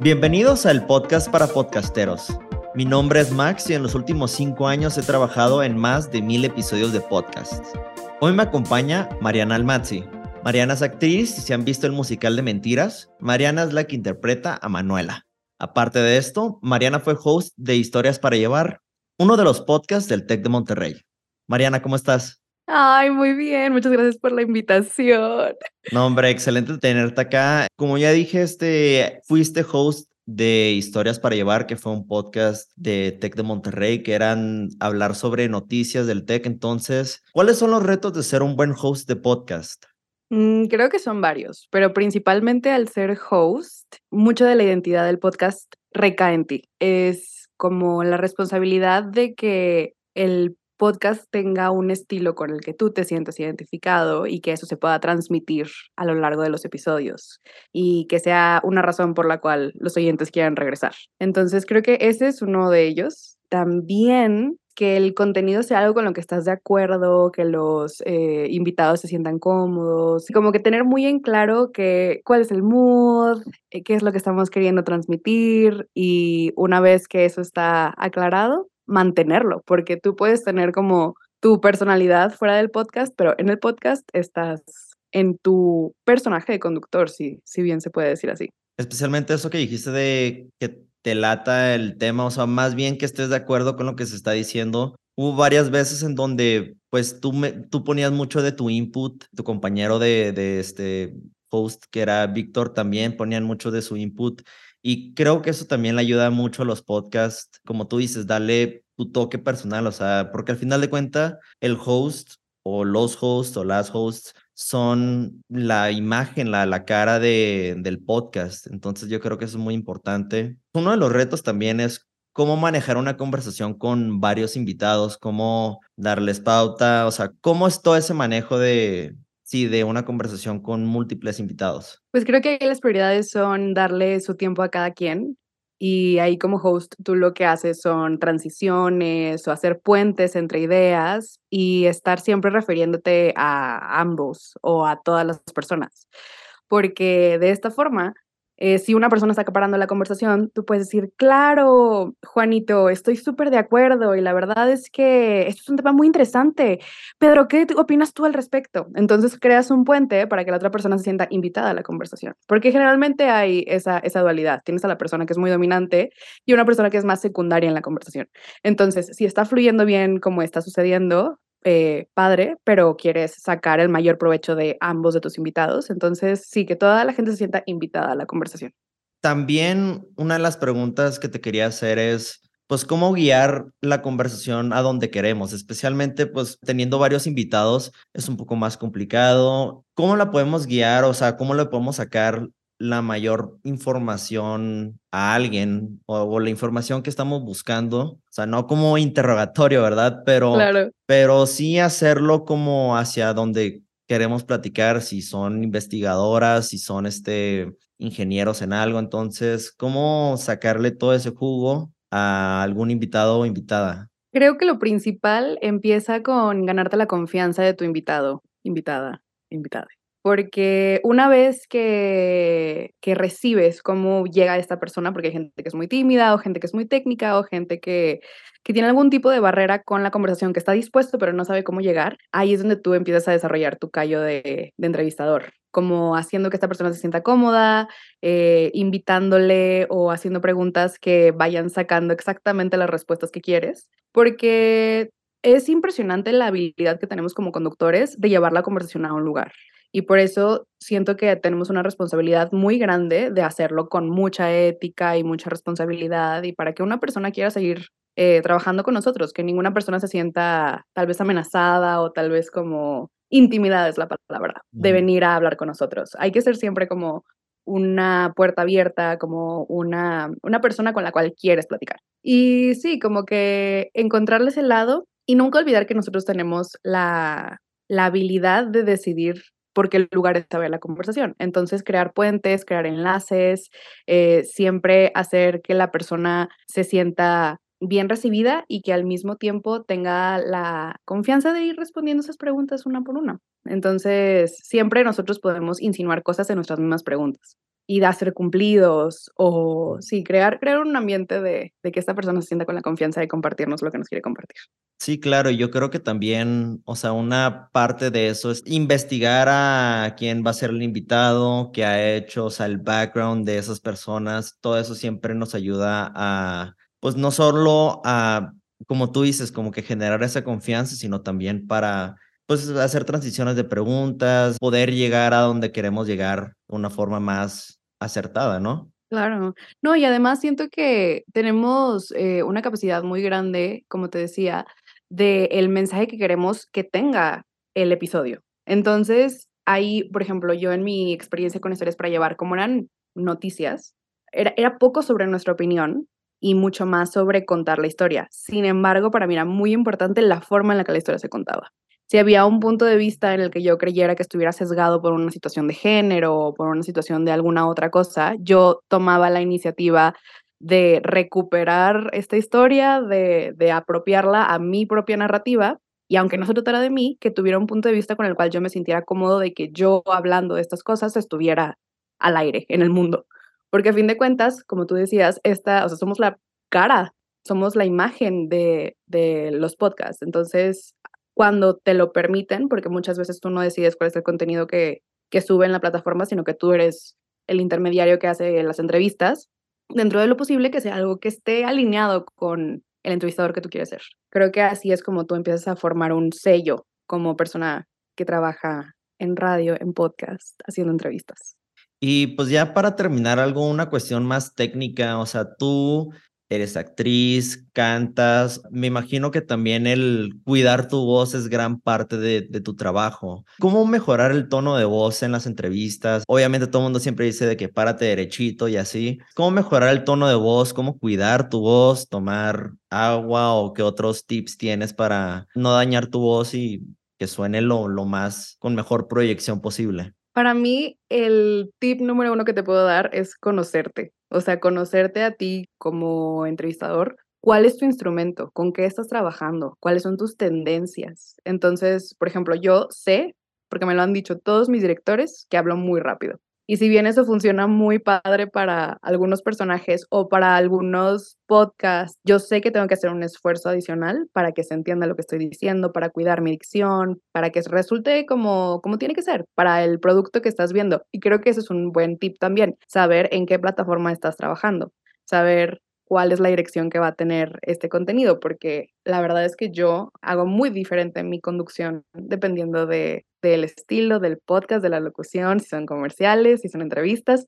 Bienvenidos al podcast para podcasteros. Mi nombre es Max y en los últimos cinco años he trabajado en más de mil episodios de podcast. Hoy me acompaña Mariana Almazzi. Mariana es actriz y si han visto el musical de Mentiras, Mariana es la que interpreta a Manuela. Aparte de esto, Mariana fue host de Historias para Llevar, uno de los podcasts del TEC de Monterrey. Mariana, ¿cómo estás? Ay, muy bien, muchas gracias por la invitación. No, hombre, excelente tenerte acá. Como ya dije, este, fuiste host de Historias para Llevar, que fue un podcast de Tech de Monterrey, que eran hablar sobre noticias del Tech. Entonces, ¿cuáles son los retos de ser un buen host de podcast? Mm, creo que son varios, pero principalmente al ser host, mucho de la identidad del podcast recae en ti. Es como la responsabilidad de que el podcast tenga un estilo con el que tú te sientas identificado y que eso se pueda transmitir a lo largo de los episodios y que sea una razón por la cual los oyentes quieran regresar. Entonces creo que ese es uno de ellos. También que el contenido sea algo con lo que estás de acuerdo, que los eh, invitados se sientan cómodos, como que tener muy en claro que, cuál es el mood, eh, qué es lo que estamos queriendo transmitir y una vez que eso está aclarado, mantenerlo, porque tú puedes tener como tu personalidad fuera del podcast, pero en el podcast estás en tu personaje de conductor, si, si bien se puede decir así. Especialmente eso que dijiste de que te lata el tema, o sea, más bien que estés de acuerdo con lo que se está diciendo. Hubo varias veces en donde, pues, tú, me, tú ponías mucho de tu input, tu compañero de, este host, que era Víctor, también ponían mucho de su input y creo que eso también le ayuda mucho a los podcasts, como tú dices, darle tu toque personal, o sea, porque al final de cuentas, el host o los hosts o las hosts son la imagen, la, la cara de, del podcast. Entonces yo creo que eso es muy importante. Uno de los retos también es cómo manejar una conversación con varios invitados, cómo darles pauta, o sea, cómo es todo ese manejo de, sí, de una conversación con múltiples invitados? Pues creo que las prioridades son darle su tiempo a cada quien y ahí como host tú lo que haces son transiciones o hacer puentes entre ideas y estar siempre refiriéndote a ambos o a todas las personas. Porque de esta forma eh, si una persona está acaparando la conversación, tú puedes decir, claro, Juanito, estoy súper de acuerdo y la verdad es que esto es un tema muy interesante. Pedro, ¿qué opinas tú al respecto? Entonces creas un puente para que la otra persona se sienta invitada a la conversación, porque generalmente hay esa, esa dualidad. Tienes a la persona que es muy dominante y una persona que es más secundaria en la conversación. Entonces, si está fluyendo bien como está sucediendo, eh, padre, pero quieres sacar el mayor provecho de ambos de tus invitados. Entonces, sí, que toda la gente se sienta invitada a la conversación. También una de las preguntas que te quería hacer es, pues, cómo guiar la conversación a donde queremos, especialmente, pues, teniendo varios invitados, es un poco más complicado. ¿Cómo la podemos guiar? O sea, ¿cómo le podemos sacar la mayor información a alguien o, la información que estamos buscando, o sea, no como interrogatorio, ¿verdad? Pero, pero sí hacerlo como hacia donde queremos platicar, si son investigadoras, si son este, ingenieros en algo, entonces, ¿cómo sacarle todo ese jugo a algún invitado o invitada? Creo que lo principal empieza con ganarte la confianza de tu invitado, invitada, invitada porque una vez que, que recibes cómo llega esta persona, porque hay gente que es muy tímida o gente que es muy técnica o gente que, que tiene algún tipo de barrera con la conversación, que está dispuesto pero no sabe cómo llegar, ahí es donde tú empiezas a desarrollar tu callo de, entrevistador, como haciendo que esta persona se sienta cómoda, eh, invitándole o haciendo preguntas que vayan sacando exactamente las respuestas que quieres, porque es impresionante la habilidad que tenemos como conductores de llevar la conversación a un lugar. Y por eso siento que tenemos una responsabilidad muy grande de hacerlo con mucha ética y mucha responsabilidad y para que una persona quiera seguir eh, trabajando con nosotros, que ninguna persona se sienta tal vez amenazada o tal vez como intimidada es la palabra, de venir a hablar con nosotros. Hay que ser siempre como una puerta abierta, como una, una persona con la cual quieres platicar. Y sí, como que encontrarles el lado y nunca olvidar que nosotros tenemos la, la habilidad de decidir porque el lugar estaba en la conversación. Entonces, crear puentes, crear enlaces, eh, siempre hacer que la persona se sienta bien recibida y que al mismo tiempo tenga la confianza de ir respondiendo esas preguntas una por una. Entonces, siempre nosotros podemos insinuar cosas en nuestras mismas preguntas. Y da ser cumplidos o sí, crear, crear un ambiente de, de que esta persona se sienta con la confianza de compartirnos lo que nos quiere compartir. Sí, claro, yo creo que también, o sea, una parte de eso es investigar a quién va a ser el invitado, qué ha hecho, o sea, el background de esas personas, todo eso siempre nos ayuda a, pues no solo a, como tú dices, como que generar esa confianza, sino también para pues hacer transiciones de preguntas, poder llegar a donde queremos llegar de una forma más acertada, ¿no? Claro. No, y además siento que tenemos eh, una capacidad muy grande, como te decía, de el mensaje que queremos que tenga el episodio. Entonces, ahí, por ejemplo, yo en mi experiencia con historias para llevar, como eran noticias, era, era poco sobre nuestra opinión y mucho más sobre contar la historia. Sin embargo, para mí era muy importante la forma en la que la historia se contaba si había un punto de vista en el que yo creyera que estuviera sesgado por una situación de género o por una situación de alguna otra cosa, yo tomaba la iniciativa de recuperar esta historia, de, de apropiarla a mi propia narrativa y aunque no se tratara de mí, que tuviera un punto de vista con el cual yo me sintiera cómodo de que yo hablando de estas cosas estuviera al aire en el mundo. Porque a fin de cuentas, como tú decías, esta, o sea, somos la cara, somos la imagen de, de los podcasts. Entonces, cuando te lo permiten, porque muchas veces tú no decides cuál es el contenido que, que sube en la plataforma, sino que tú eres el intermediario que hace las entrevistas, dentro de lo posible que sea algo que esté alineado con el entrevistador que tú quieres ser. Creo que así es como tú empiezas a formar un sello como persona que trabaja en radio, en podcast, haciendo entrevistas. Y pues ya para terminar, algo, una cuestión más técnica, o sea, tú eres actriz, cantas, me imagino que también el cuidar tu voz es gran parte de, tu trabajo. ¿Cómo mejorar el tono de voz en las entrevistas? Obviamente todo el mundo siempre dice de que párate derechito y así. ¿Cómo mejorar el tono de voz? ¿Cómo cuidar tu voz? ¿Tomar agua o qué otros tips tienes para no dañar tu voz y que suene lo, lo más con mejor proyección posible? Para mí, el tip número uno que te puedo dar es conocerte. O sea, conocerte a ti como entrevistador. ¿Cuál es tu instrumento? ¿Con qué estás trabajando? ¿Cuáles son tus tendencias? Entonces, por ejemplo, yo sé, porque me lo han dicho todos mis directores, que hablo muy rápido. Y si bien eso funciona muy padre para algunos personajes o para algunos podcasts, yo sé que tengo que hacer un esfuerzo adicional para que se entienda lo que estoy diciendo, para cuidar mi dicción, para que resulte como, como tiene que ser, para el producto que estás viendo. Y creo que ese es un buen tip también, saber en qué plataforma estás trabajando, saber cuál es la dirección que va a tener este contenido, porque la verdad es que yo hago muy diferente mi conducción dependiendo de, del estilo del podcast, de la locución, si son comerciales, si son entrevistas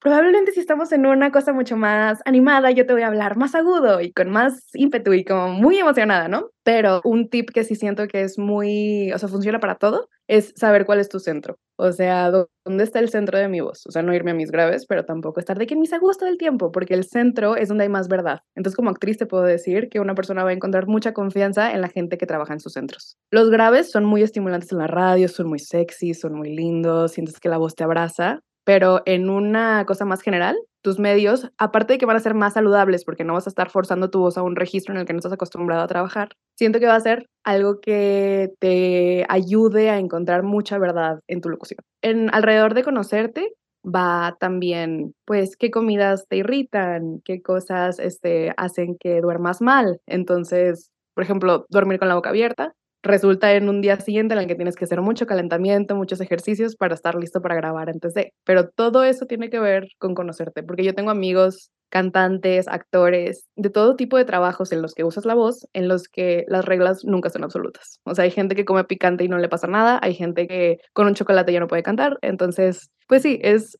Probablemente si estamos en una cosa mucho más animada, yo te voy a hablar más agudo y con más ímpetu y como muy emocionada, ¿no? Pero un tip que sí siento que es muy, o sea, funciona para todo, es saber cuál es tu centro. O sea, dónde está el centro de mi voz. O sea, no irme a mis graves, pero tampoco estar de que mis a gusto del tiempo, porque el centro es donde hay más verdad. Entonces, como actriz te puedo decir que una persona va a encontrar mucha confianza en la gente que trabaja en sus centros. Los graves son muy estimulantes en la radio, son muy sexy, son muy lindos, sientes que la voz te abraza, pero en una cosa más general, tus medios, aparte de que van a ser más saludables porque no vas a estar forzando tu voz a un registro en el que no estás acostumbrado a trabajar, siento que va a ser algo que te ayude a encontrar mucha verdad en tu locución. En alrededor de conocerte va también, pues, qué comidas te irritan, qué cosas este, hacen que duermas mal. Entonces, por ejemplo, dormir con la boca abierta resulta en un día siguiente en el que tienes que hacer mucho calentamiento, muchos ejercicios para estar listo para grabar antes de. Pero todo eso tiene que ver con conocerte, porque yo tengo amigos cantantes, actores, de todo tipo de trabajos en los que usas la voz, en los que las reglas nunca son absolutas. O sea, hay gente que come picante y no le pasa nada, hay gente que con un chocolate ya no puede cantar, entonces, pues sí, es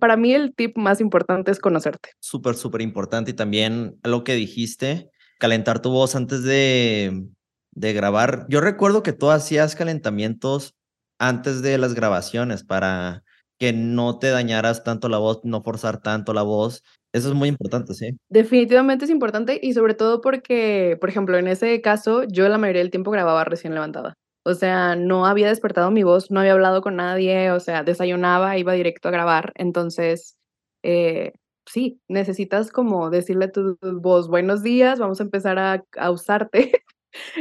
para mí el tip más importante es conocerte. Súper, súper importante y también lo que dijiste, calentar tu voz antes de de grabar. Yo recuerdo que tú hacías calentamientos antes de las grabaciones para que no te dañaras tanto la voz, no forzar tanto la voz. Eso es muy importante, sí. Definitivamente es importante y sobre todo porque, por ejemplo, en ese caso, yo la mayoría del tiempo grababa recién levantada. O sea, no había despertado mi voz, no había hablado con nadie, o sea, desayunaba, iba directo a grabar. Entonces, eh, sí, necesitas como decirle a tu voz, buenos días, vamos a empezar a, a usarte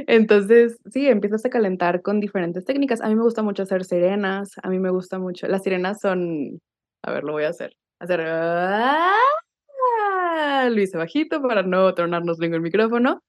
Entonces, sí, empiezas a calentar con diferentes técnicas. A mí me gusta mucho hacer sirenas, a mí me gusta mucho. Las sirenas son, a ver, lo voy a hacer. hacer... ¡ah! Lo hice bajito para no tronarnos el micrófono,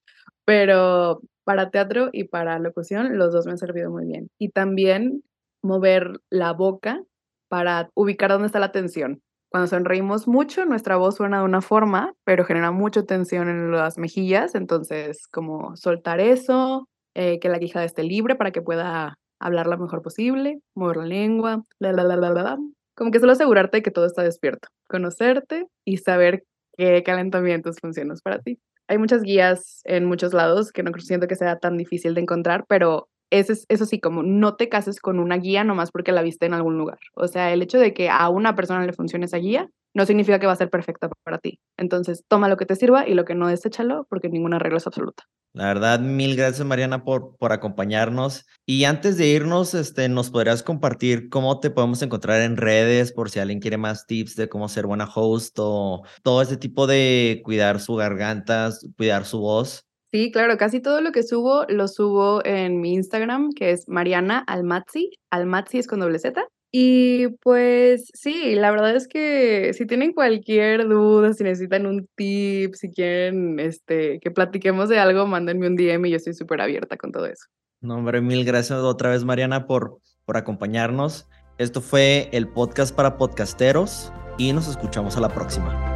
pero para teatro y para locución los dos me han servido muy bien. Y también mover la boca para ubicar dónde está la tensión. Cuando sonreímos mucho, nuestra voz suena de una forma, pero genera mucha tensión en las mejillas, entonces como soltar eso, eh, que la quijada esté libre para que pueda hablar lo mejor posible, mover la lengua, la, la, la, la, como que solo asegurarte de que todo está despierto, conocerte y saber qué calentamientos funcionan para ti. Hay muchas guías en muchos lados que no siento que sea tan difícil de encontrar, pero eso, eso sí, como no te cases con una guía nomás porque la viste en algún lugar. O sea, el hecho de que a una persona le funcione esa guía no significa que va a ser perfecta para ti. Entonces, toma lo que te sirva y lo que no, deséchalo porque ninguna regla es absoluta. La verdad, mil gracias Mariana por, por acompañarnos. Y antes de irnos, este, ¿nos podrías compartir cómo te podemos encontrar en redes por si alguien quiere más tips de cómo ser buena host o todo ese tipo de cuidar su garganta, cuidar su voz? Sí, claro, casi todo lo que subo lo subo en mi Instagram, que es Mariana Almazzi. Almazzi es con doble Z. Y pues sí, la verdad es que si tienen cualquier duda, si necesitan un tip, si quieren este, que platiquemos de algo, mándenme un DM y yo estoy súper abierta con todo eso. No, hombre, mil gracias otra vez, Mariana, por, por acompañarnos. Esto fue el podcast para podcasteros y nos escuchamos a la próxima.